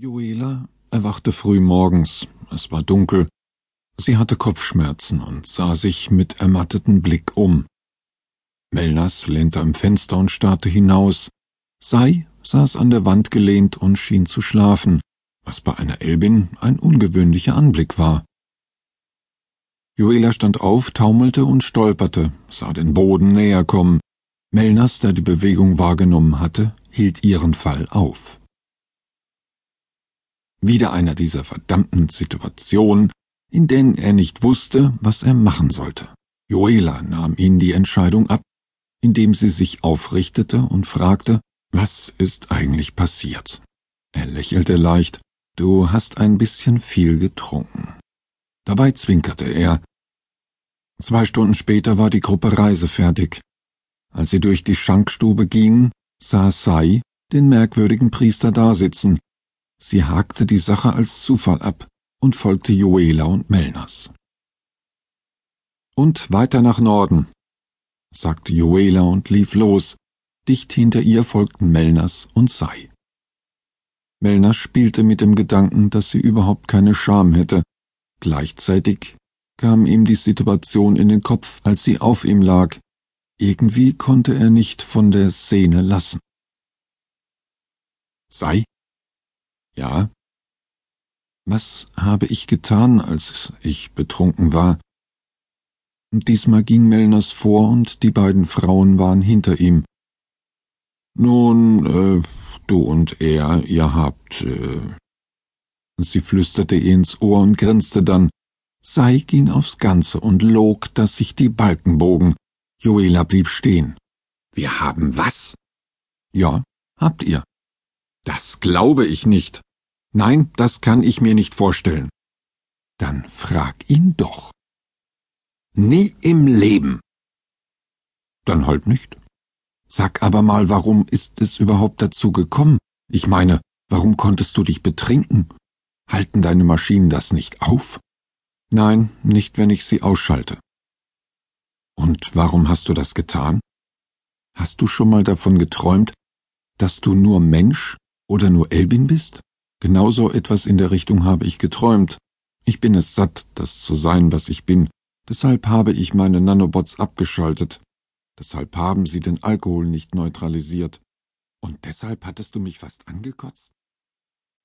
Joela erwachte früh morgens. Es war dunkel. Sie hatte Kopfschmerzen und sah sich mit ermattetem Blick um. Melnas lehnte am Fenster und starrte hinaus. Sei saß an der Wand gelehnt und schien zu schlafen, was bei einer Elbin ein ungewöhnlicher Anblick war. Joela stand auf, taumelte und stolperte, sah den Boden näher kommen. Melnas, der die Bewegung wahrgenommen hatte, hielt ihren Fall auf. Wieder einer dieser verdammten Situationen, in denen er nicht wusste, was er machen sollte. Joela nahm ihn die Entscheidung ab, indem sie sich aufrichtete und fragte, was ist eigentlich passiert? Er lächelte leicht, du hast ein bisschen viel getrunken. Dabei zwinkerte er. Zwei Stunden später war die Gruppe reisefertig. Als sie durch die Schankstube gingen, sah Sai den merkwürdigen Priester dasitzen, Sie hakte die Sache als Zufall ab und folgte Joela und Melnas. Und weiter nach Norden, sagte Joela und lief los. Dicht hinter ihr folgten Melnas und Sai. Melnas spielte mit dem Gedanken, dass sie überhaupt keine Scham hätte. Gleichzeitig kam ihm die Situation in den Kopf, als sie auf ihm lag. Irgendwie konnte er nicht von der Szene lassen. Sei ja. Was habe ich getan, als ich betrunken war? Diesmal ging Melners vor und die beiden Frauen waren hinter ihm. Nun, äh, du und er, ihr habt, äh. Sie flüsterte ihr ins Ohr und grinste dann. Sei ging aufs Ganze und log, dass sich die Balken bogen. Joela blieb stehen. Wir haben was? Ja, habt ihr. Das glaube ich nicht. Nein, das kann ich mir nicht vorstellen. Dann frag ihn doch. Nie im Leben. Dann halt nicht. Sag aber mal, warum ist es überhaupt dazu gekommen? Ich meine, warum konntest du dich betrinken? Halten deine Maschinen das nicht auf? Nein, nicht wenn ich sie ausschalte. Und warum hast du das getan? Hast du schon mal davon geträumt, dass du nur Mensch oder nur Elbin bist? Genau so etwas in der Richtung habe ich geträumt. Ich bin es satt, das zu sein, was ich bin. Deshalb habe ich meine Nanobots abgeschaltet. Deshalb haben sie den Alkohol nicht neutralisiert. Und deshalb hattest du mich fast angekotzt?